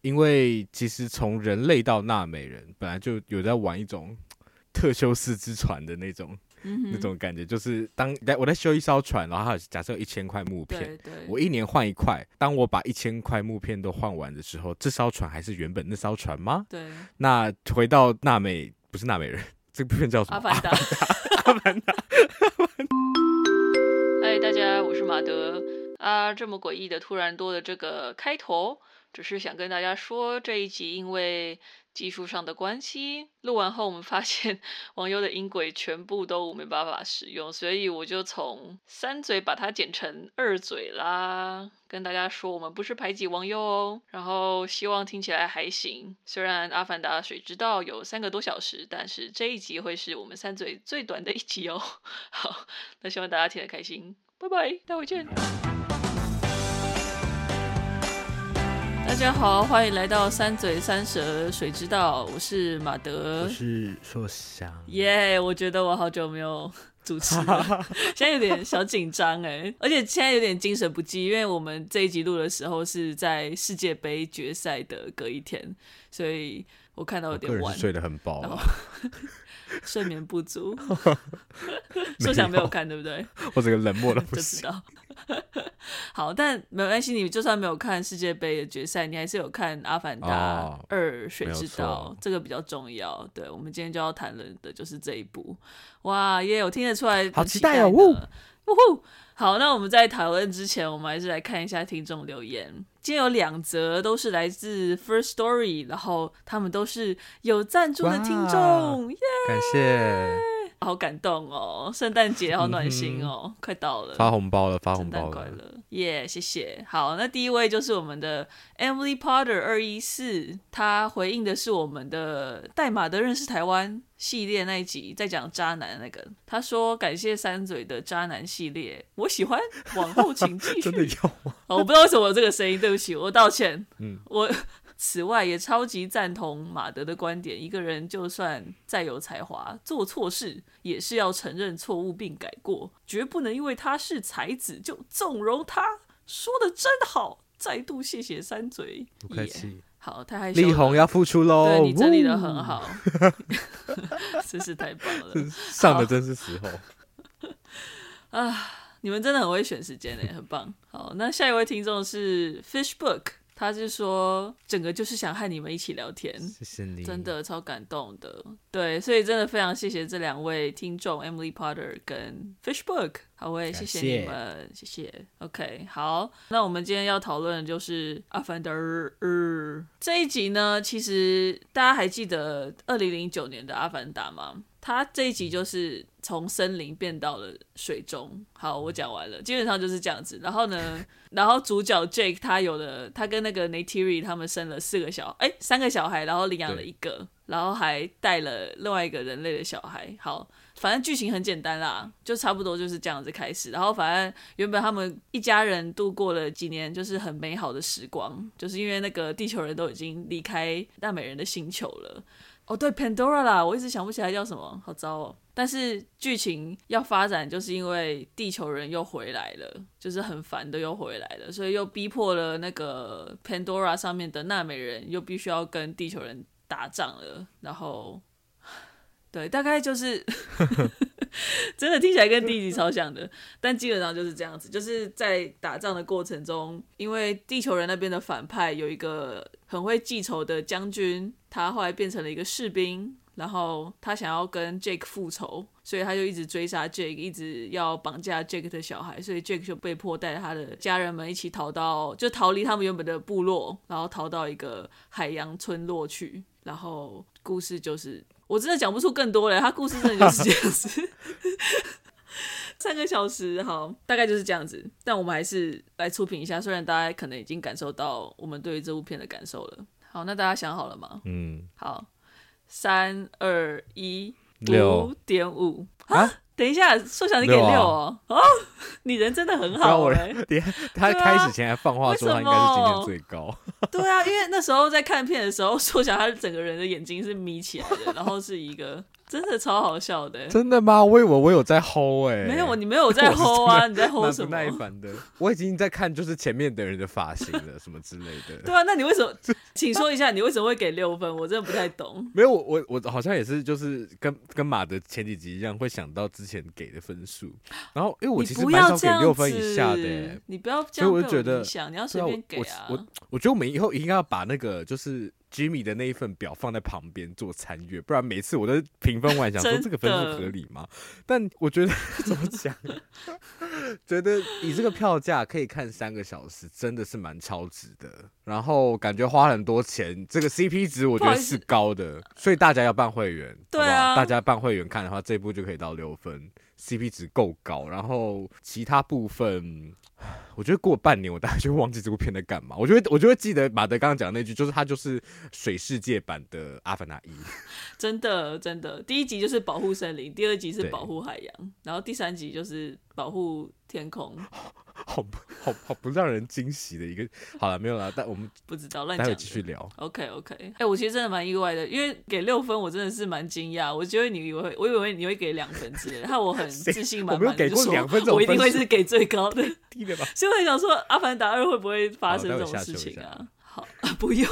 因为其实从人类到纳美人，本来就有在玩一种 特修斯之船的那种。嗯、那种感觉就是，当我在修一艘船，然后假设有一千块木片，我一年换一块。当我把一千块木片都换完的时候，这艘船还是原本那艘船吗？对。那回到纳美，不是纳美人，这部片叫什么？阿凡达。阿凡达。嗨，大家，我是马德啊。这么诡异的，突然多的这个开头，只是想跟大家说，这一集因为。技术上的关系，录完后我们发现 网友的音轨全部都没办法使用，所以我就从三嘴把它剪成二嘴啦。跟大家说，我们不是排挤网友哦，然后希望听起来还行。虽然《阿凡达：水之道》有三个多小时，但是这一集会是我们三嘴最短的一集哦。好，那希望大家听得开心，拜拜，待会见。大家好，欢迎来到三嘴三舌水之道，我是马德，我是硕翔，耶！Yeah, 我觉得我好久没有主持了，现在有点小紧张哎，而且现在有点精神不济，因为我们这一集录的时候是在世界杯决赛的隔一天，所以我看到有点晚，睡得很饱，睡眠不足，硕翔没有看对不对？我这个冷漠的不行。好，但没关系，你就算没有看世界杯的决赛，你还是有看《阿凡达二：水之道》，这个比较重要。对，我们今天就要谈论的就是这一部。哇，耶！我听得出来，好期待哦！呜呼！好，那我们在讨论之前，我们还是来看一下听众留言。今天有两则都是来自 First Story，然后他们都是有赞助的听众，耶！感谢。好感动哦！圣诞节好暖心哦，嗯、快到了，发红包了，发红包了，圣诞快乐，耶！谢谢。好，那第一位就是我们的 Emily Potter 二一四，他回应的是我们的代码的认识台湾系列那一集，在讲渣男那个。他说感谢三嘴的渣男系列，我喜欢，往后请继续。真的要吗？我不知道为什么有这个声音，对不起，我道歉。嗯，我。此外，也超级赞同马德的观点：一个人就算再有才华，做错事也是要承认错误并改过，绝不能因为他是才子就纵容他。说的真好，再度谢谢三嘴。不客气。Yeah. 好，太害羞。力宏要付出喽！对，你整理的很好，真是太棒了。上的真是时候。啊，你们真的很会选时间呢，很棒。好，那下一位听众是 Fishbook。他是说，整个就是想和你们一起聊天，谢谢你，真的超感动的。对，所以真的非常谢谢这两位听众，Emily Potter 跟 Fishbook，好，我也谢谢你们，谢谢。OK，好，那我们今天要讨论的就是《阿凡达二》这一集呢。其实大家还记得二零零九年的《阿凡达》吗？他这一集就是从森林变到了水中。好，我讲完了，基本上就是这样子。然后呢，然后主角 Jake 他有了，他跟那个 Neytiri 他们生了四个小，哎，三个小孩，然后领养了一个，对然后还带了另外一个人类的小孩。好，反正剧情很简单啦，就差不多就是这样子开始。然后反正原本他们一家人度过了几年，就是很美好的时光，就是因为那个地球人都已经离开纳美人的星球了。哦，对，Pandora 啦，我一直想不起来叫什么，好糟哦。但是剧情要发展，就是因为地球人又回来了，就是很烦的又回来了，所以又逼迫了那个 Pandora 上面的纳美人，又必须要跟地球人打仗了。然后，对，大概就是。真的听起来跟第一集超像的，但基本上就是这样子，就是在打仗的过程中，因为地球人那边的反派有一个很会记仇的将军，他后来变成了一个士兵，然后他想要跟 Jake 复仇，所以他就一直追杀 Jake，一直要绑架 Jake 的小孩，所以 Jake 就被迫带他的家人们一起逃到，就逃离他们原本的部落，然后逃到一个海洋村落去，然后故事就是。我真的讲不出更多了，他故事真的就是这样子，三个小时，好，大概就是这样子。但我们还是来出品一下，虽然大家可能已经感受到我们对于这部片的感受了。好，那大家想好了吗？嗯，好，三二一，五点五啊。等一下，硕翔你给六哦，啊、哦，你人真的很好哎、欸！他开始前还放话说他应该是今天最高。对啊，因为那时候在看片的时候，硕翔他整个人的眼睛是眯起来的，然后是一个。真的超好笑的，真的吗？我以为我有在 hold 哎，没有，你没有在 hold 啊，你在 hold 什么？不耐烦的，我已经在看就是前面的人的发型了，什么之类的。对啊，那你为什么请说一下你为什么会给六分？我真的不太懂。没有，我我我好像也是，就是跟跟马的前几集一样，会想到之前给的分数。然后，因为我其实蛮少给六分以下的，你不要这样，所以我就觉得你要随便给啊。我我，我觉得我们以后应该要把那个就是。Jimmy 的那一份表放在旁边做参阅，不然每次我都评分完想说这个分数合理吗？但我觉得 怎么讲，觉得以这个票价可以看三个小时，真的是蛮超值的。然后感觉花很多钱，这个 CP 值我觉得是高的，所以大家要办会员，对啊，好不好？大家办会员看的话，这一部就可以到六分，CP 值够高。然后其他部分。我觉得过半年，我大概就会忘记这部片在干嘛。我就会，我就会记得马德刚刚讲的那句，就是他就是水世界版的《阿凡达一》。真的，真的，第一集就是保护森林，第二集是保护海洋，然后第三集就是保护天空。好 好好不让人惊喜的一个，好了没有了，但我们不知道，乱讲，待会继续聊。OK OK，哎、欸，我其实真的蛮意外的，因为给六分，我真的是蛮惊讶。我觉得你以为，我以为你会给两分之类的，然后我很自信满满的说，我一定会是给最高的。所以我很想说，《阿凡达二》会不会发生这种事情啊？好，不用。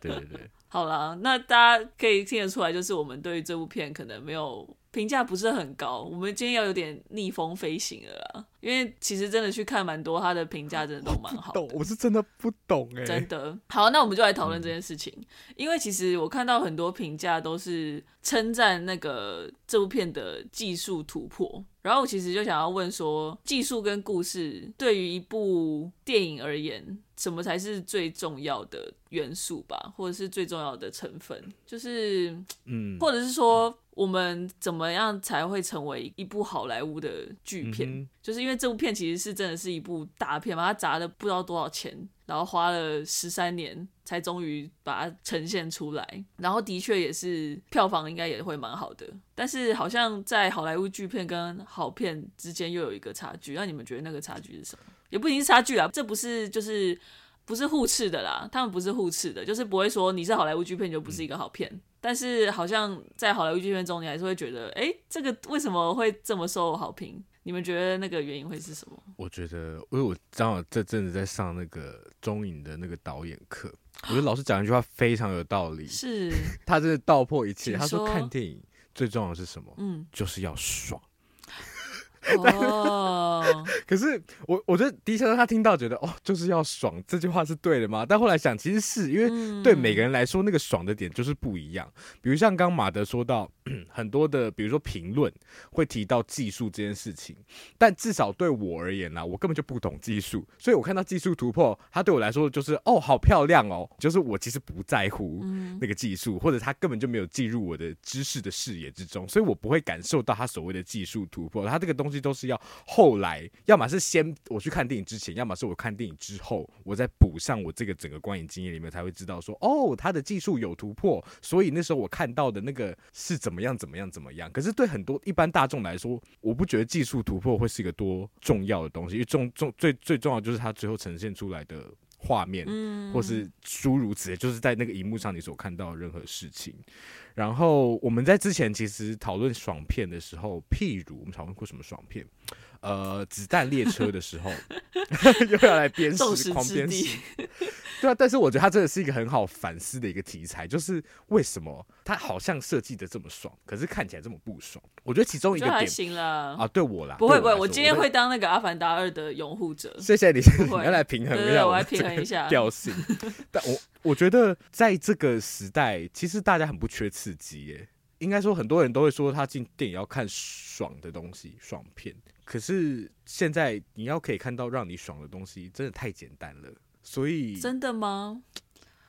对对对，好了，那大家可以听得出来，就是我们对于这部片可能没有。评价不是很高，我们今天要有点逆风飞行了啦，因为其实真的去看蛮多，他的评价真的都蛮好的。我，我是真的不懂哎、欸，真的。好，那我们就来讨论这件事情，嗯、因为其实我看到很多评价都是称赞那个这部片的技术突破，然后我其实就想要问说，技术跟故事对于一部电影而言，什么才是最重要的元素吧，或者是最重要的成分？就是，嗯，或者是说。我们怎么样才会成为一部好莱坞的巨片？嗯、就是因为这部片其实是真的是一部大片嘛，它砸了不知道多少钱，然后花了十三年才终于把它呈现出来，然后的确也是票房应该也会蛮好的。但是好像在好莱坞巨片跟好片之间又有一个差距，那你们觉得那个差距是什么？也不一定是差距啊，这不是就是不是互斥的啦，他们不是互斥的，就是不会说你是好莱坞巨片就不是一个好片。嗯但是好像在好莱坞巨片中，你还是会觉得，哎、欸，这个为什么会这么受好评？你们觉得那个原因会是什么？我觉得，因为我刚好这阵子在上那个中影的那个导演课，我觉得老师讲一句话非常有道理，是 他真的道破一切。说他说看电影最重要的是什么？嗯，就是要爽。哦，可是我我觉得的确他听到觉得哦，就是要爽这句话是对的吗？但后来想，其实是因为对每个人来说，那个爽的点就是不一样。比如像刚马德说到 很多的，比如说评论会提到技术这件事情，但至少对我而言呢，我根本就不懂技术，所以我看到技术突破，他对我来说就是哦，好漂亮哦，就是我其实不在乎那个技术，或者他根本就没有进入我的知识的视野之中，所以我不会感受到他所谓的技术突破。他这个东西。这都是要后来，要么是先我去看电影之前，要么是我看电影之后，我再补上我这个整个观影经验里面才会知道说，哦，他的技术有突破，所以那时候我看到的那个是怎么样怎么样怎么样。可是对很多一般大众来说，我不觉得技术突破会是一个多重要的东西，因为重重最最重要就是他最后呈现出来的画面，或是诸如此类，就是在那个荧幕上你所看到的任何事情。然后我们在之前其实讨论爽片的时候，譬如我们讨论过什么爽片？呃，子弹列车的时候 又要来鞭尸，狂鞭尸。对啊，但是我觉得它真的是一个很好反思的一个题材，就是为什么它好像设计的这么爽，可是看起来这么不爽？我觉得其中一个点还行了啊，对我啦，不会不会，我今天会当那个《阿凡达二》的拥护者。谢谢你，你要来平衡一下，我来平衡一下 调性。但我我觉得在这个时代，其实大家很不缺刺激耶。应该说，很多人都会说他进电影要看爽的东西，爽片。可是现在你要可以看到让你爽的东西，真的太简单了。所以真的吗？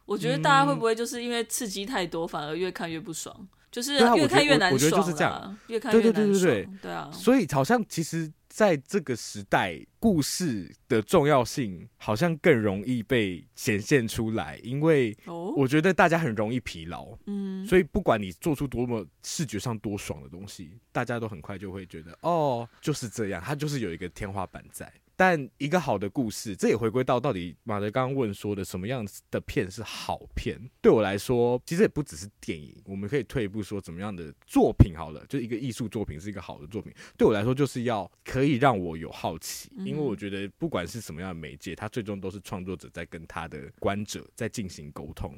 我觉得大家会不会就是因为刺激太多，反而越看越不爽？就是越看越难爽。我觉得就是这样，越看越难爽。对对对对对，对啊。所以好像其实。在这个时代，故事的重要性好像更容易被显现出来，因为我觉得大家很容易疲劳，嗯，所以不管你做出多么视觉上多爽的东西，大家都很快就会觉得，哦，就是这样，它就是有一个天花板在。但一个好的故事，这也回归到到底马德刚刚问说的什么样的片是好片？对我来说，其实也不只是电影，我们可以退一步说，怎么样的作品好了，就一个艺术作品是一个好的作品。对我来说，就是要可以让我有好奇，因为我觉得不管是什么样的媒介，它最终都是创作者在跟他的观者在进行沟通。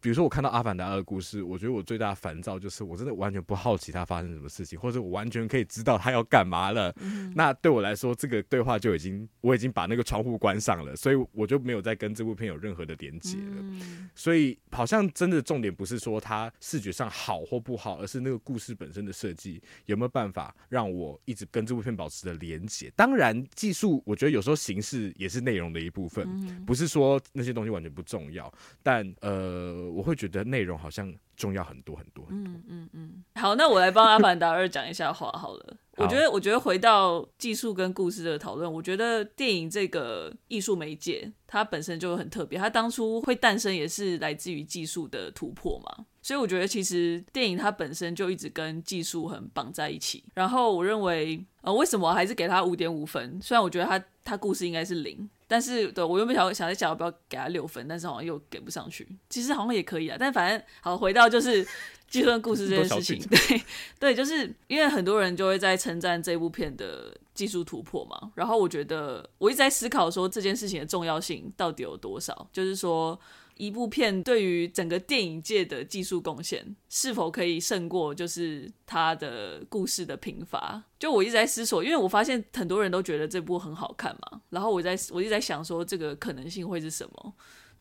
比如说，我看到《阿凡达二》的故事，我觉得我最大的烦躁就是，我真的完全不好奇他发生什么事情，或者我完全可以知道他要干嘛了。嗯、那对我来说，这个对话就已经我已经把那个窗户关上了，所以我就没有再跟这部片有任何的连接了。嗯、所以，好像真的重点不是说它视觉上好或不好，而是那个故事本身的设计有没有办法让我一直跟这部片保持着连接。当然，技术我觉得有时候形式也是内容的一部分，嗯、不是说那些东西完全不重要，但呃。我会觉得内容好像重要很多很多很多。嗯嗯嗯。好，那我来帮《阿凡达二》讲一下话好了。我觉得，我觉得回到技术跟故事的讨论，我觉得电影这个艺术媒介它本身就很特别。它当初会诞生也是来自于技术的突破嘛。所以我觉得其实电影它本身就一直跟技术很绑在一起。然后我认为，呃，为什么我还是给它五点五分？虽然我觉得它它故事应该是零。但是，对，我原本想想在想要不要给他六分，但是好像又给不上去。其实好像也可以啊，但反正好回到就是计算故事这件事情，对对，就是因为很多人就会在称赞这部片的技术突破嘛。然后我觉得我一直在思考说这件事情的重要性到底有多少，就是说。一部片对于整个电影界的技术贡献是否可以胜过就是它的故事的贫乏？就我一直在思索，因为我发现很多人都觉得这部很好看嘛，然后我在我一直在想说这个可能性会是什么？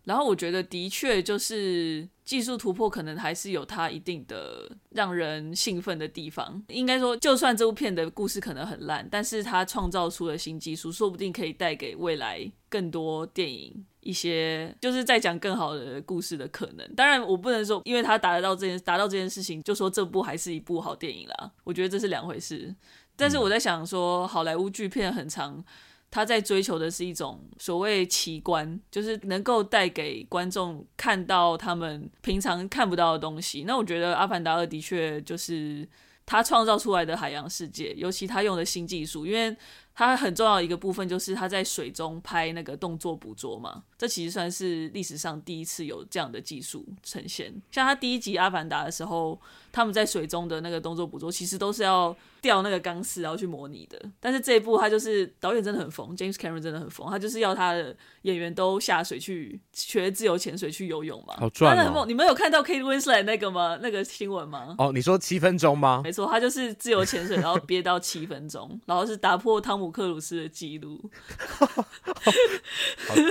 然后我觉得的确就是技术突破可能还是有它一定的让人兴奋的地方。应该说，就算这部片的故事可能很烂，但是它创造出了新技术，说不定可以带给未来更多电影。一些就是在讲更好的故事的可能，当然我不能说，因为它达得到这件达到这件事情，就说这部还是一部好电影啦。我觉得这是两回事。但是我在想说，好莱坞巨片很长，他在追求的是一种所谓奇观，就是能够带给观众看到他们平常看不到的东西。那我觉得《阿凡达二》的确就是他创造出来的海洋世界，尤其他用的新技术，因为。它很重要的一个部分就是他在水中拍那个动作捕捉嘛，这其实算是历史上第一次有这样的技术呈现。像他第一集《阿凡达》的时候，他们在水中的那个动作捕捉，其实都是要吊那个钢丝然后去模拟的。但是这一部他就是导演真的很疯，James Cameron 真的很疯，他就是要他的演员都下水去学自由潜水去游泳嘛。好赚哦！你们有看到 Kate Winslet 那个吗？那个新闻吗？哦，你说七分钟吗？没错，他就是自由潜水，然后憋到七分钟，然后是打破汤姆。克鲁斯的记录，好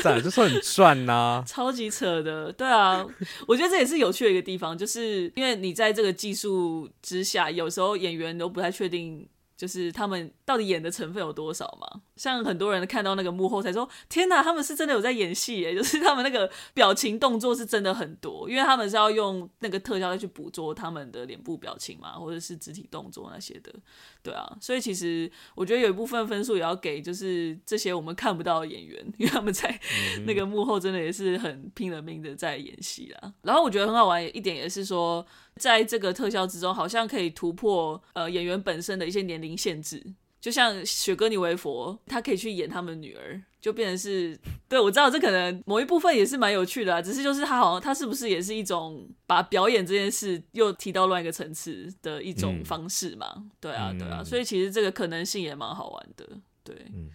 赞，就说很赚呐、啊，超级扯的，对啊，我觉得这也是有趣的一个地方，就是因为你在这个技术之下，有时候演员都不太确定。就是他们到底演的成分有多少嘛？像很多人看到那个幕后才说：“天哪，他们是真的有在演戏耶！” 就是他们那个表情动作是真的很多，因为他们是要用那个特效再去捕捉他们的脸部表情嘛，或者是肢体动作那些的。对啊，所以其实我觉得有一部分分数也要给，就是这些我们看不到的演员，因为他们在那个幕后真的也是很拼了命的在演戏啦。然后我觉得很好玩一点也是说。在这个特效之中，好像可以突破呃演员本身的一些年龄限制，就像雪歌尼维佛，他可以去演他们女儿，就变成是，对，我知道这可能某一部分也是蛮有趣的啊，只是就是他好像他是不是也是一种把表演这件事又提到另一个层次的一种方式嘛？嗯、对啊，对啊，所以其实这个可能性也蛮好玩的，对。嗯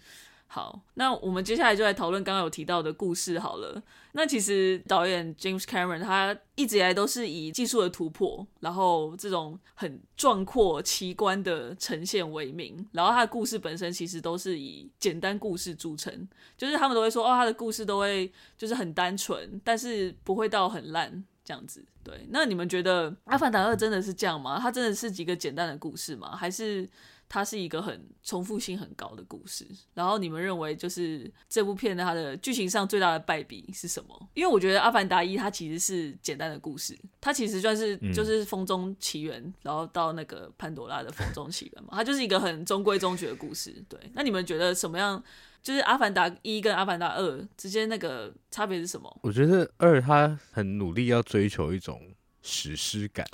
好，那我们接下来就来讨论刚刚有提到的故事好了。那其实导演 James Cameron 他一直以来都是以技术的突破，然后这种很壮阔奇观的呈现为名。然后他的故事本身其实都是以简单故事著称，就是他们都会说哦，他的故事都会就是很单纯，但是不会到很烂这样子。对，那你们觉得《阿凡达二》真的是这样吗？它真的是几个简单的故事吗？还是？它是一个很重复性很高的故事，然后你们认为就是这部片它的剧情上最大的败笔是什么？因为我觉得《阿凡达一》它其实是简单的故事，它其实算是就是风中奇缘，嗯、然后到那个潘朵拉的风中奇缘嘛，它就是一个很中规中矩的故事。对，那你们觉得什么样？就是《阿凡达一》跟《阿凡达二》之间那个差别是什么？我觉得二他很努力要追求一种史诗感。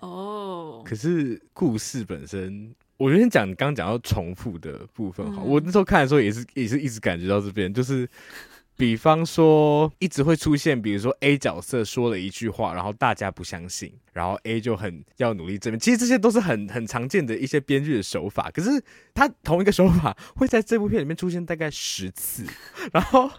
哦，可是故事本身我先讲你刚刚讲到重复的部分哈，嗯、我那时候看的时候也是也是一直感觉到这边就是。比方说，一直会出现，比如说 A 角色说了一句话，然后大家不相信，然后 A 就很要努力证明。其实这些都是很很常见的一些编剧的手法。可是他同一个手法会在这部片里面出现大概十次，然后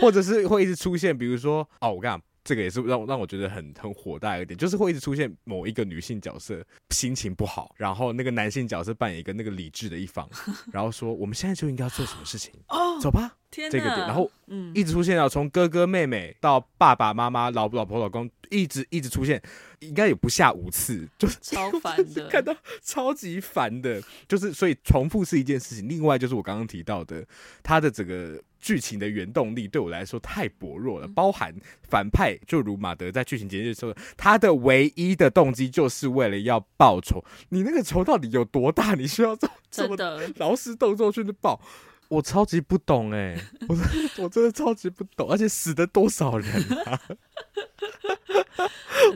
或者是会一直出现，比如说哦，我跟你讲。这个也是让让我觉得很很火大一点，就是会一直出现某一个女性角色心情不好，然后那个男性角色扮演一个那个理智的一方，然后说我们现在就应该要做什么事情？哦，走吧，天，这个点，然后嗯，一直出现到从哥哥妹妹到爸爸妈妈、老老婆老公，一直一直出现，应该有不下五次，就是超 烦的，看到超级烦的，就是所以重复是一件事情，另外就是我刚刚提到的他的整个。剧情的原动力对我来说太薄弱了，包含反派就如马德在剧情结束的时候，他的唯一的动机就是为了要报仇。你那个仇到底有多大？你需要做这么 劳师动众去报？我超级不懂哎、欸，我我真的超级不懂，而且死的多少人啊？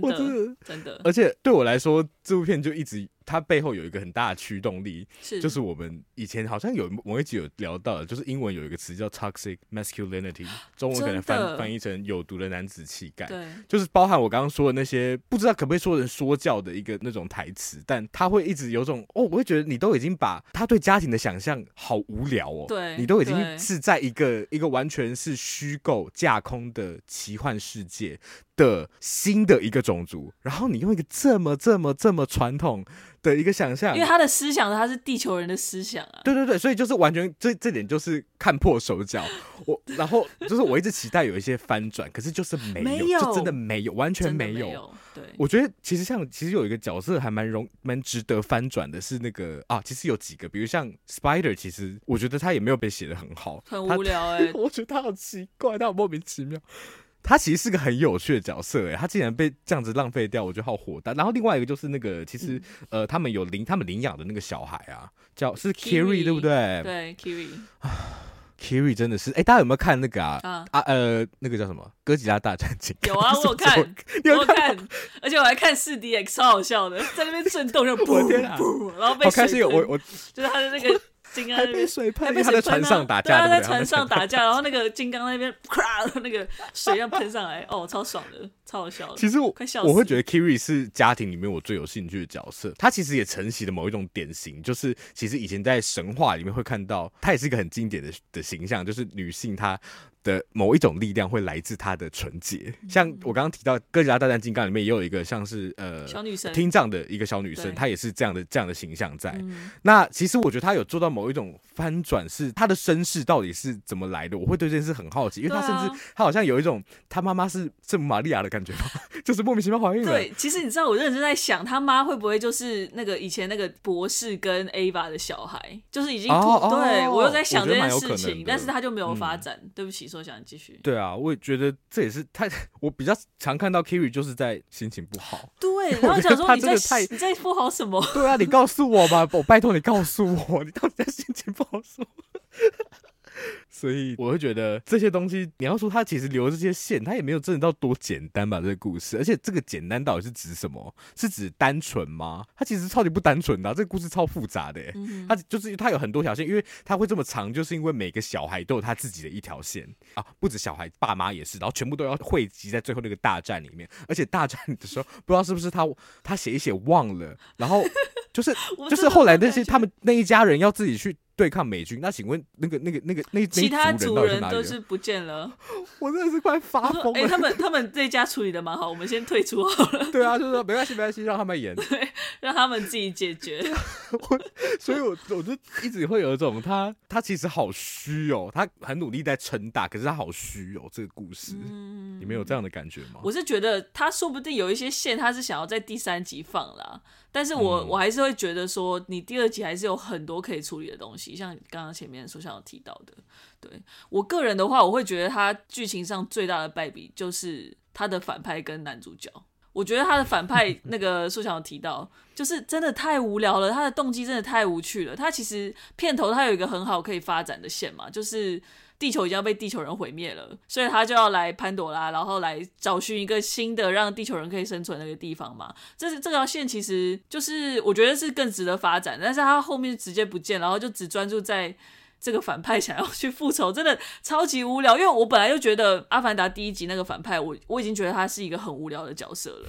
我真的真的，而且对我来说，这部片就一直。它背后有一个很大的驱动力，是。就是我们以前好像有某一集有聊到的，就是英文有一个词叫 toxic masculinity，中文可能翻翻译成有毒的男子气概，对，就是包含我刚刚说的那些不知道可不可以说人说教的一个那种台词，但他会一直有种哦，我会觉得你都已经把他对家庭的想象好无聊哦，对，你都已经是在一个一个完全是虚构架空的奇幻世界的新的一个种族，然后你用一个这么这么这么传统的一个想象，因为他的思想他是地球人的思想啊，对对对，所以就是完全这这点就是看破手脚。我然后就是我一直期待有一些翻转，可是就是没有，没有就真的没有，完全没有。没有对，我觉得其实像其实有一个角色还蛮容蛮值得翻转的，是那个啊，其实有几个，比如像 Spider，其实我觉得他也没有被写的很好，很无聊哎、欸，我觉得他好奇怪，他好莫名其妙。他其实是个很有趣的角色，哎，他竟然被这样子浪费掉，我觉得好火大。然后另外一个就是那个，其实、嗯、呃，他们有领他们领养的那个小孩啊，叫是 Kiri 对不对？对，Kiri 啊，Kiri 真的是，哎，大家有没有看那个啊？啊，啊呃，那个叫什么？哥吉拉大战金刚？有啊，我有看，我有看，而且我还看四 DX，超好笑的，在那边震动就 噗噗，然后被开心，我我就是他的那个。金刚还被水喷，他在船上打架，他在船上打架，然后那个金刚那边咵，那个水要喷上来，哦，超爽的，超好笑的。其实我我会觉得 Kiri 是家庭里面我最有兴趣的角色。他其实也承袭了某一种典型，就是其实以前在神话里面会看到，他也是一个很经典的的形象，就是女性她。的某一种力量会来自她的纯洁，像我刚刚提到《哥吉拉大战金刚》里面也有一个像是呃小女生听障的一个小女生，她也是这样的这样的形象在。嗯、那其实我觉得她有做到某一种翻转，是她的身世到底是怎么来的？我会对这件事很好奇，因为她甚至她好像有一种她妈妈是圣母玛利亚的感觉，就是莫名其妙怀孕了。对，其实你知道我认真在想，他妈会不会就是那个以前那个博士跟 Ava 的小孩，就是已经对、哦、我又在想这件事情，但是他就没有发展。嗯、对不起。说想继续，对啊，我也觉得这也是他我比较常看到 Kiri 就是在心情不好，对，然后想说你在你在不好什么？对啊，你告诉我吧，我拜托你告诉我，你到底在心情不好什么？所以我会觉得这些东西，你要说他其实留这些线，他也没有真的到多简单吧？这个故事，而且这个简单到底是指什么？是指单纯吗？他其实超级不单纯的、啊，这个故事超复杂的。他就是他有很多条线，因为他会这么长，就是因为每个小孩都有他自己的一条线啊，不止小孩，爸妈也是，然后全部都要汇集在最后那个大战里面。而且大战的时候，不知道是不是他他写一写忘了，然后就是 就是后来那些他们那一家人要自己去。对抗美军，那请问那个、那个、那个、那其他族人都是不见了，我真的是快发疯了。哎、欸，他们他们这家处理的蛮好，我们先退出好了。对啊，就是说没关系，没关系，让他们演，对，让他们自己解决。我，所以我我就一直会有一种他他其实好虚哦，他很努力在撑大，可是他好虚哦。这个故事，嗯、你们有这样的感觉吗？我是觉得他说不定有一些线，他是想要在第三集放啦。但是我、嗯、我还是会觉得说，你第二集还是有很多可以处理的东西，像刚刚前面所想要提到的。对我个人的话，我会觉得他剧情上最大的败笔就是他的反派跟男主角。我觉得他的反派 那个所想要提到，就是真的太无聊了，他的动机真的太无趣了。他其实片头他有一个很好可以发展的线嘛，就是地球已经要被地球人毁灭了，所以他就要来潘朵拉，然后来找寻一个新的让地球人可以生存的那个地方嘛。这是这条线其实就是我觉得是更值得发展，但是他后面直接不见，然后就只专注在这个反派想要去复仇，真的超级无聊。因为我本来就觉得《阿凡达》第一集那个反派，我我已经觉得他是一个很无聊的角色了，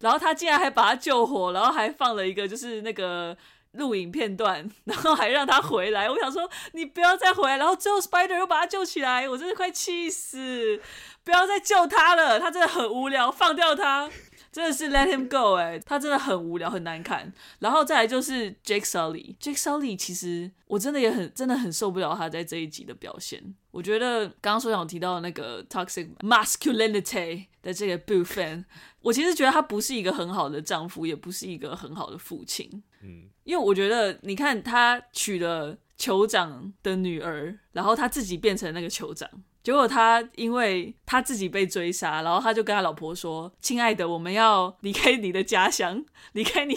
然后他竟然还把他救活，然后还放了一个就是那个。录影片段，然后还让他回来。我想说，你不要再回来。然后最后 Spider 又把他救起来，我真的快气死！不要再救他了，他真的很无聊，放掉他，真的是 Let him go 哎，他真的很无聊，很难看。然后再来就是 Jake Sully，Jake Sully 其实我真的也很真的很受不了他在这一集的表现。我觉得刚刚所长提到的那个 Toxic Masculinity 的这个部分，我其实觉得他不是一个很好的丈夫，也不是一个很好的父亲。嗯，因为我觉得，你看他娶了酋长的女儿，然后他自己变成那个酋长。结果他因为他自己被追杀，然后他就跟他老婆说：“亲爱的，我们要离开你的家乡，离开你，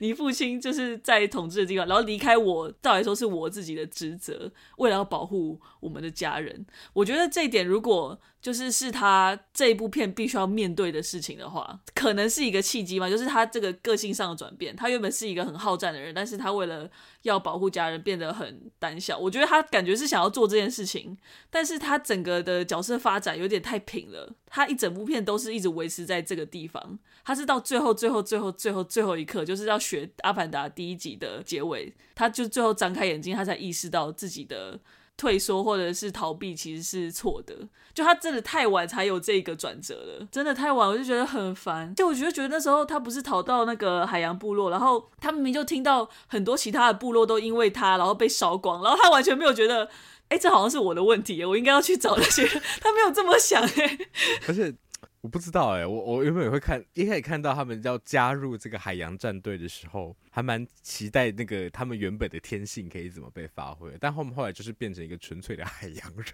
你父亲就是在统治的地方，然后离开我，照来说是我自己的职责，为了要保护我们的家人。”我觉得这一点如果就是是他这一部片必须要面对的事情的话，可能是一个契机嘛，就是他这个个性上的转变。他原本是一个很好战的人，但是他为了要保护家人变得很胆小。我觉得他感觉是想要做这件事情，但是他整个的角色发展有点太平了。他一整部片都是一直维持在这个地方，他是到最后、最后、最后、最后、最后一刻，就是要学《阿凡达》第一集的结尾，他就最后张开眼睛，他才意识到自己的。退缩或者是逃避其实是错的，就他真的太晚才有这个转折了，真的太晚，我就觉得很烦。就我觉得觉得那时候他不是逃到那个海洋部落，然后他明明就听到很多其他的部落都因为他然后被烧光，然后他完全没有觉得，哎，这好像是我的问题，我应该要去找那些，他没有这么想哎。而且。我不知道哎、我我原本也会看，一开始看到他们要加入这个海洋战队的时候，还蛮期待那个他们原本的天性可以怎么被发挥，但后面后来就是变成一个纯粹的海洋人。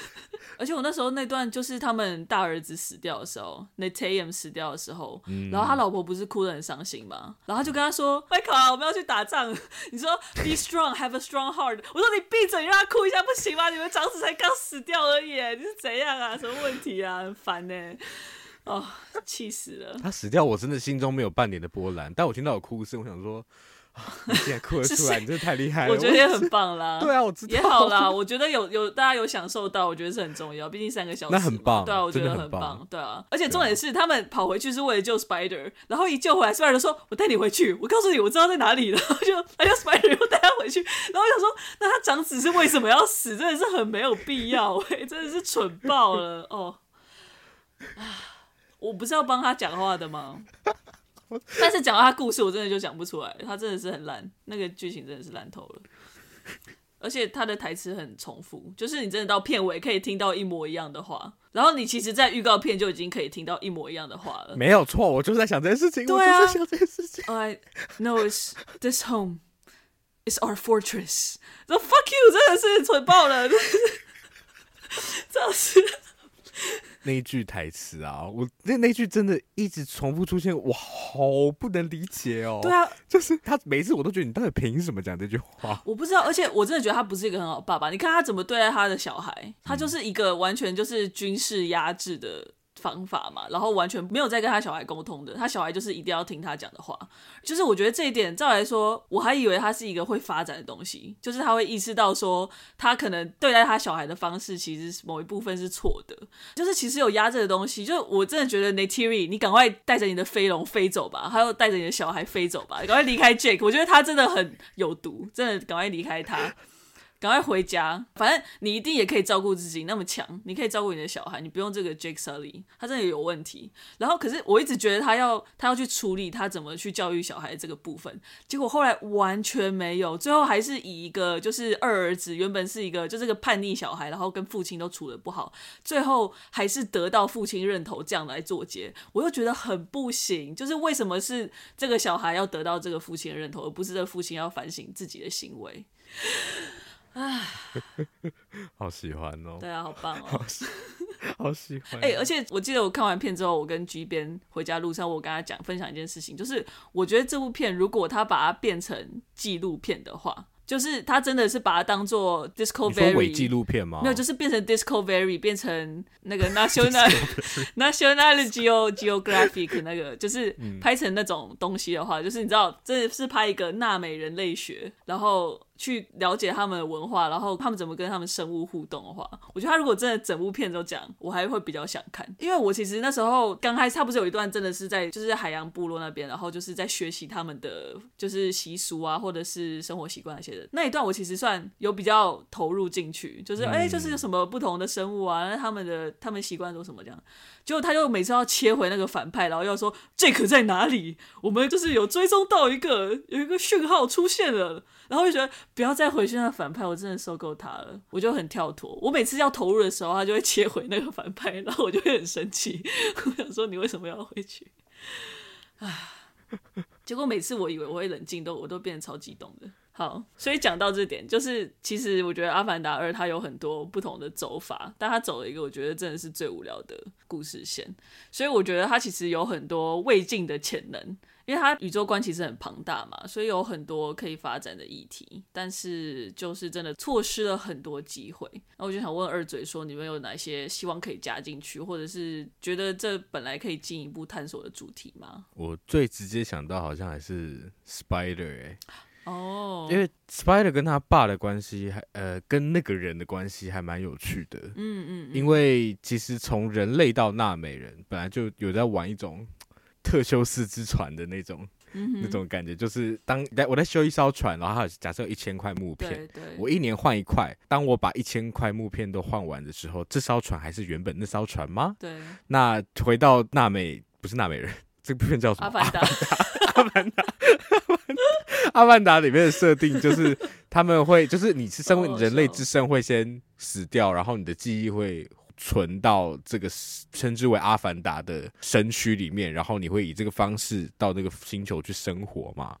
而且我那时候那段就是他们大儿子死掉的时候，Neteyam 死掉的时候，嗯、然后他老婆不是哭得很伤心吗？然后他就跟他说：“Michael，我们要去打仗，你说 Be strong, have a strong heart。”我说：“你闭嘴，让他哭一下不行吗？你们长子才刚死掉而已，你是怎样啊？什么问题啊？很烦呢！哦，气死了。”他死掉，我真的心中没有半点的波澜，但我听到有哭声，我想说。你现在哭得出来，你真的太厉害了。我觉得也很棒啦。对啊，我知道。也好啦，我觉得有有大家有享受到，我觉得是很重要。毕竟三个小时，那很棒。对啊，我觉得很棒。对啊，而且重点是他们跑回去是为了救 Spider，然后一救回来，Spider 说：“我带你回去，我告诉你，我知道在哪里了。”然后就哎呀，Spider 又带他回去。然后我想说，那他长子是为什么要死？真的是很没有必要，哎，真的是蠢爆了哦。啊，我不是要帮他讲话的吗？但是讲到他故事，我真的就讲不出来，他真的是很烂，那个剧情真的是烂透了，而且他的台词很重复，就是你真的到片尾可以听到一模一样的话，然后你其实，在预告片就已经可以听到一模一样的话了。没有错，我就是在想这件事情，对啊，我就是在想这件事情。I know it's this home is our fortress. The fuck you，真的是蠢爆了，这是。那一句台词啊，我那那句真的一直重复出现，我好不能理解哦。对啊，就是他每次我都觉得你到底凭什么讲这句话？我不知道，而且我真的觉得他不是一个很好爸爸。你看他怎么对待他的小孩，他就是一个完全就是军事压制的。方法嘛，然后完全没有在跟他小孩沟通的，他小孩就是一定要听他讲的话。就是我觉得这一点，照来说，我还以为他是一个会发展的东西，就是他会意识到说，他可能对待他小孩的方式，其实某一部分是错的。就是其实有压制的东西，就是我真的觉得 n a t i r i 你赶快带着你的飞龙飞走吧，还有带着你的小孩飞走吧，赶快离开 Jack，。我觉得他真的很有毒，真的赶快离开他。赶快回家，反正你一定也可以照顾自己，那么强，你可以照顾你的小孩，你不用这个 Jake Sully，他真的有问题。然后，可是我一直觉得他要他要去处理他怎么去教育小孩这个部分，结果后来完全没有，最后还是以一个就是二儿子，原本是一个就是个叛逆小孩，然后跟父亲都处得不好，最后还是得到父亲认同这样来做结，我又觉得很不行，就是为什么是这个小孩要得到这个父亲的认同，而不是这个父亲要反省自己的行为？唉，好喜欢哦！对啊，好棒哦，好喜，好喜欢。哎、欸，而且我记得我看完片之后，我跟 G 边回家路上，我跟他讲分享一件事情，就是我觉得这部片如果他把它变成纪录片的话。就是他真的是把它当做 Discovery 伪纪录片吗？没有，就是变成 Discovery，变成那个 National National Geo Geographic 那个，就是拍成那种东西的话，就是你知道，这是拍一个纳美人类学，然后。去了解他们的文化，然后他们怎么跟他们生物互动的话，我觉得他如果真的整部片都讲，我还会比较想看。因为我其实那时候刚开始，他不是有一段真的是在就是在海洋部落那边，然后就是在学习他们的就是习俗啊，或者是生活习惯那些的那一段，我其实算有比较投入进去，就是哎、欸，就是有什么不同的生物啊，那他们的他们习惯都什么这样。结果他就每次要切回那个反派，然后要说 Jake 在哪里？我们就是有追踪到一个有一个讯号出现了，然后就觉得不要再回去那反派，我真的受够他了，我就很跳脱。我每次要投入的时候，他就会切回那个反派，然后我就会很生气，我想说你为什么要回去？唉，结果每次我以为我会冷静，都我都变得超激动的。好，所以讲到这点，就是其实我觉得《阿凡达二》它有很多不同的走法，但它走了一个我觉得真的是最无聊的故事线。所以我觉得它其实有很多未尽的潜能，因为它宇宙观其实很庞大嘛，所以有很多可以发展的议题，但是就是真的错失了很多机会。那我就想问二嘴说，你们有哪些希望可以加进去，或者是觉得这本来可以进一步探索的主题吗？我最直接想到好像还是 Spider 哎、欸。哦，因为 Spider 跟他爸的关系还呃，跟那个人的关系还蛮有趣的。嗯嗯，嗯，因为其实从人类到纳美人，本来就有在玩一种特修斯之船的那种、嗯、那种感觉，就是当我在修一艘船，然后假设有一千块木片，我一年换一块。当我把一千块木片都换完的时候，这艘船还是原本那艘船吗？对。那回到娜美，不是娜美人，这部片叫什么？阿凡达。阿凡达。阿凡达里面的设定就是他们会，就是你是身为人类之身会先死掉，然后你的记忆会存到这个称之为阿凡达的身躯里面，然后你会以这个方式到那个星球去生活嘛。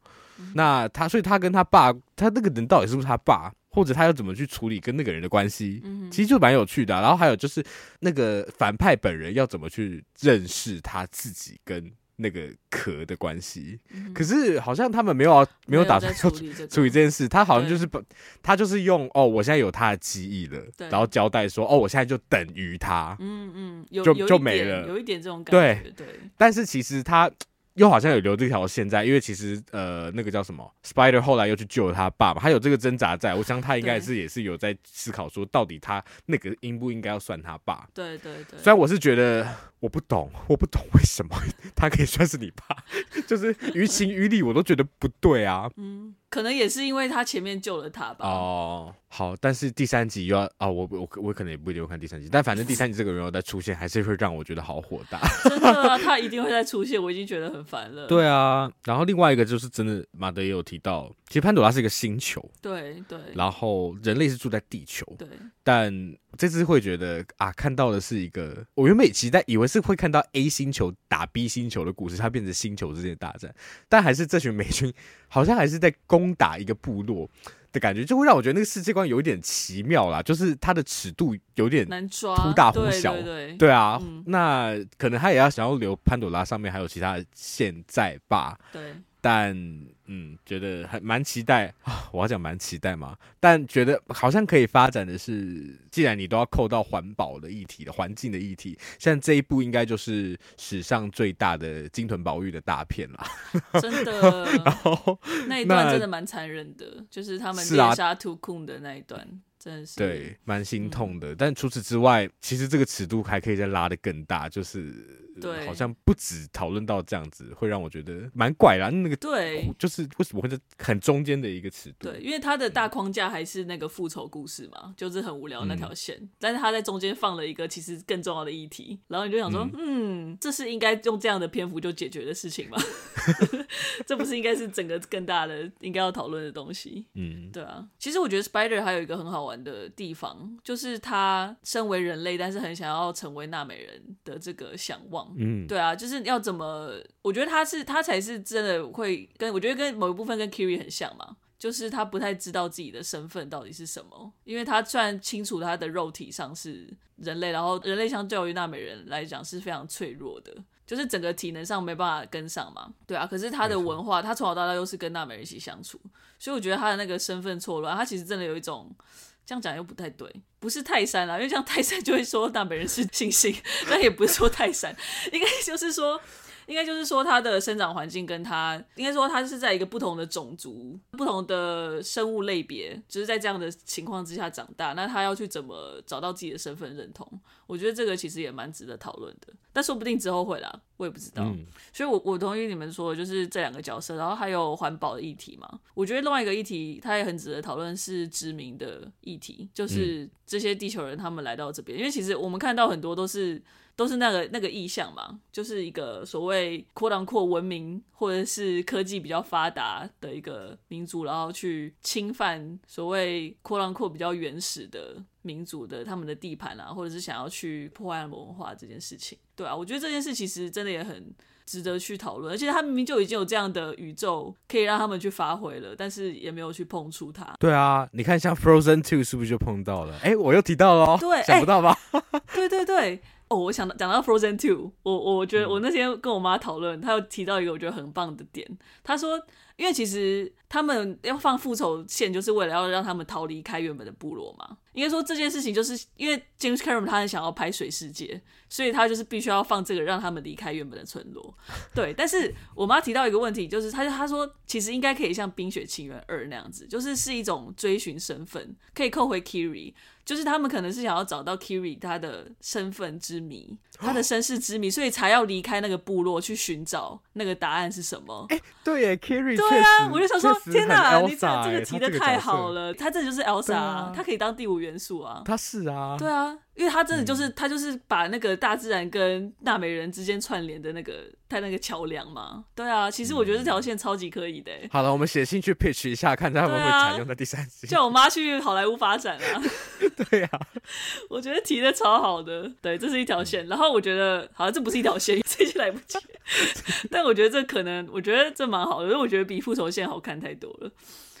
那他，所以他跟他爸，他那个人到底是不是他爸，或者他要怎么去处理跟那个人的关系，其实就蛮有趣的啊。然后还有就是那个反派本人要怎么去认识他自己跟。那个壳的关系，嗯，可是好像他们没有没有打算处理，这个，处理这件事，他好像就是把，他就是用哦，我现在有他的记忆了，然后交代说哦，我现在就等于他，嗯嗯，就就没了，有一点这种感觉，对，对，但是其实他。又好像有留这条线在，因为其实呃，那个叫什么 Spider 后来又去救了他爸爸，他有这个挣扎在。我想他应该是也是有在思考说，到底他那个应不应该要算他爸？对对对。虽然我是觉得我不懂，我不懂为什么 他可以算是你爸，就是于情于理我都觉得不对啊。嗯。可能也是因为他前面救了他吧。哦，好，但是第三集又要啊、哦，我我我可能也不一定会看第三集，但反正第三集这个人要再出现，还是会让我觉得好火大。真的啊，他一定会再出现，我已经觉得很烦了。对啊，然后另外一个就是真的，马德也有提到，其实潘朵拉是一个星球。对对。然后人类是住在地球。对。但这次会觉得啊，看到的是一个我原本期待以为是会看到 A 星球打 B 星球的故事，它变成星球之间的大战，但还是这群美军 好像还是在攻打一个部落的感觉，就会让我觉得那个世界观有一点奇妙啦，就是它的尺度有点难抓，忽大忽小，对对对，对啊，嗯，那可能他也要想要留潘朵拉上面还有其他的线在吧，对。但嗯，觉得还蛮期待啊！我要讲蛮期待嘛，但觉得好像可以发展的是，既然你都要扣到环保的议题的环境的议题，像这一部应该就是史上最大的金屯宝玉的大片啦。真的，然后那一段真的蛮残忍的，就是他们猎杀图控的那一段。真的是对，蛮心痛的，嗯。但除此之外，其实这个尺度还可以再拉得更大，就是对，好像不止讨论到这样子，会让我觉得蛮怪啦。那个对，就是为什么会在很中间的一个尺度？对，因为它的大框架还是那个复仇故事嘛，就是很无聊那条线，嗯。但是他在中间放了一个其实更重要的议题，然后你就想说，嗯，嗯这是应该用这样的篇幅就解决的事情吗？这不是应该是整个更大的应该要讨论的东西？嗯，对啊。其实我觉得 Spider 还有一个很好玩。玩的地方就是他身为人类，但是很想要成为纳美人的这个想望。嗯，对啊，就是要怎么？我觉得他是他才是真的会跟我觉得跟某一部分跟 Kiri 很像嘛，就是他不太知道自己的身份到底是什么，因为他虽然清楚他的肉体上是人类，然后人类相较于纳美人来讲是非常脆弱的。就是整个体能上没办法跟上嘛。对啊，可是他的文化，他从小到大又是跟纳美人一起相处，所以我觉得他的那个身份错乱，他其实真的有一种。这样讲又不太对，不是泰山啦，因为这样泰山就会说大美人是猩猩，但也不是说泰山，应该就是说。应该就是说，它的生长环境跟它，应该说它是在一个不同的种族、不同的生物类别，就是在这样的情况之下长大。那他要去怎么找到自己的身份认同？我觉得这个其实也蛮值得讨论的。但说不定之后会啦，我也不知道。嗯、所以我，我我同意你们说的，就是这两个角色，然后还有环保的议题嘛。我觉得另外一个议题，它也很值得讨论，是殖民的议题，就是这些地球人他们来到这边，因为其实我们看到很多都是。都是那个那个意象嘛，就是一个所谓扩张扩文明或者是科技比较发达的一个民族，然后去侵犯所谓扩张扩比较原始的民族的他们的地盘啊，或者是想要去破坏文化这件事情。对啊，我觉得这件事其实真的也很值得去讨论，而且他明明就已经有这样的宇宙可以让他们去发挥了，但是也没有去碰触它。对啊，你看像 Frozen Two 是不是就碰到了？哎，我又提到了哦，对，想不到吧？对对对。哦，我想到讲到 Frozen Two，我我觉得我那天跟我妈讨论，她又提到一个我觉得很棒的点，她说。因为其实他们要放复仇线，就是为了要让他们逃离开原本的部落嘛。应该说这件事情，就是因为 James Cameron 他很想要拍水世界，所以他就是必须要放这个，让他们离开原本的村落。对，但是我妈提到一个问题，就是她她说其实应该可以像《冰雪奇缘二》那样子，就是是一种追寻身份，可以扣回 Kiri，就是他们可能是想要找到 Kiri 他的身份之谜，他的身世之谜，所以才要离开那个部落去寻找那个答案是什么。哎，对耶，Kiri。对啊，我就想说，天哪，你这这个提的太好了，他这就是 Elsa，啊，他可以当第五元素啊，他是啊，对啊。因为他真的就是、嗯、他就是把那个大自然跟纳美人之间串联的那个他那个桥梁嘛，对啊，其实我觉得这条线超级可以的。好了，我们写信去 pitch 一下，看他会不会采用在第三集。叫我妈去好莱坞发展啊。对啊，我觉得提的超好的，对，这是一条线。然后我觉得好像这不是一条线，这些来不及。但我觉得这可能，我觉得这蛮好的，因为我觉得比复仇线好看太多了。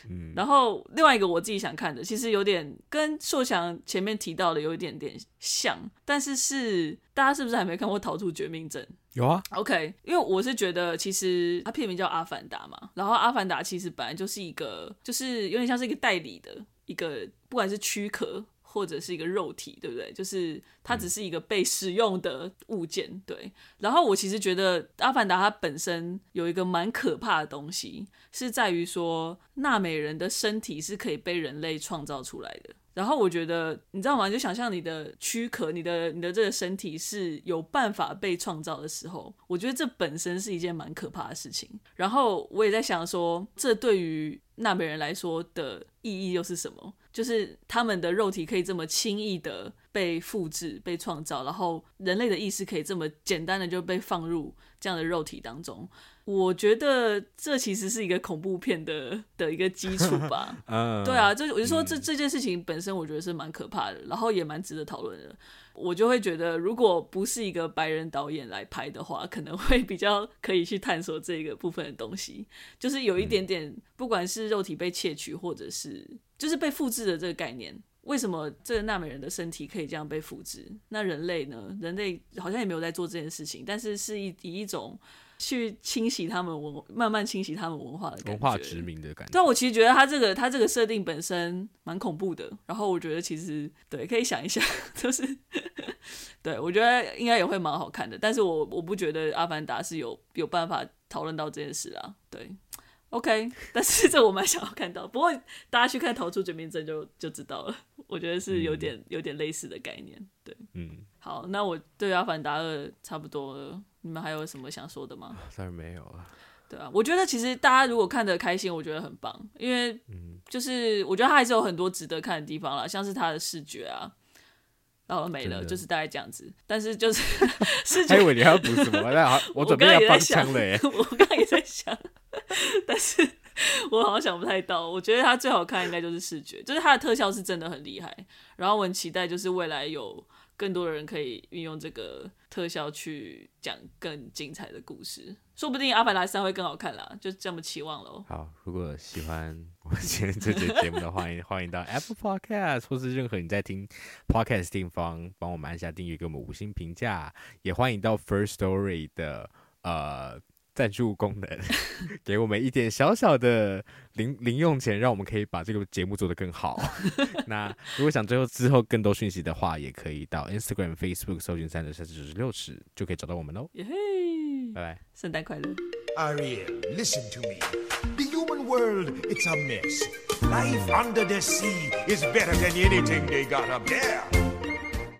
嗯，然后另外一个我自己想看的，其实有点跟硕强前面提到的有一点点像，但是是大家是不是还没看过《逃出绝命镇》？有啊，OK，因为我是觉得其实它片名叫《阿凡达》嘛，然后《阿凡达》其实本来就是一个，就是有点像是一个代理的一个，不管是躯壳。或者是一个肉体，对不对？就是它只是一个被使用的物件，对。然后我其实觉得《阿凡达》它本身有一个蛮可怕的东西，是在于说纳美人的身体是可以被人类创造出来的。然后我觉得，你知道吗？就想象你的躯壳，你的你的这个身体是有办法被创造的时候，我觉得这本身是一件蛮可怕的事情。然后我也在想说，这对于纳美人来说的意义又是什么？就是他们的肉体可以这么轻易的被复制、被创造，然后人类的意识可以这么简单的就被放入这样的肉体当中。我觉得这其实是一个恐怖片的的一个基础吧。嗯，对啊，这我就说这这件事情本身，我觉得是蛮可怕的，然后也蛮值得讨论的。我就会觉得，如果不是一个白人导演来拍的话，可能会比较可以去探索这个部分的东西，就是有一点点，不管是肉体被窃取，或者是。就是被复制的这个概念，为什么这个纳美人的身体可以这样被复制？那人类呢？人类好像也没有在做这件事情，但是是以以一种去清洗他们文，慢慢清洗他们文化的感觉，文化殖民的感觉。但我其实觉得他这个他这个设定本身蛮恐怖的。然后我觉得其实对，可以想一下，就是对我觉得应该也会蛮好看的。但是我我不觉得阿凡达是有有办法讨论到这件事啊。对。OK，但是这我蛮想要看到，不过大家去看《逃出绝命镇》就就知道了。我觉得是有点、嗯、有点类似的概念，对，嗯。好，那我对《阿凡达二》差不多了，你们还有什么想说的吗？当然没有了。对啊，我觉得其实大家如果看得开心，我觉得很棒，因为就是我觉得它还是有很多值得看的地方啦，像是它的视觉啊。然后没了，就是大概这样子。但是就是 视觉，还以为你还要补什么？我准备要帮腔了耶。我刚刚也在想。但是我好像想不太到，我觉得它最好看应该就是视觉，就是它的特效是真的很厉害。然后我很期待，就是未来有更多的人可以运用这个特效去讲更精彩的故事，说不定《阿凡达三》会更好看啦，就这么期望喽。好，如果喜欢我们今天这节节目的话，欢迎欢迎到 Apple Podcast 或是任何你在听 Podcast 地方，帮我们按下订阅，给我们五星评价，也欢迎到 First Story 的呃。赞助功能，给我们一点小小的零零用钱，让我们可以把这个节目做得更好。那如果想最后之后更多讯息的话，也可以到 Instagram、Facebook 搜寻三十三十九十六尺，就可以找到我们喽。耶嘿，拜拜，圣诞快乐。Ariel, listen to me. The human world, it's a mess. Life under the sea is better than anything they got up there.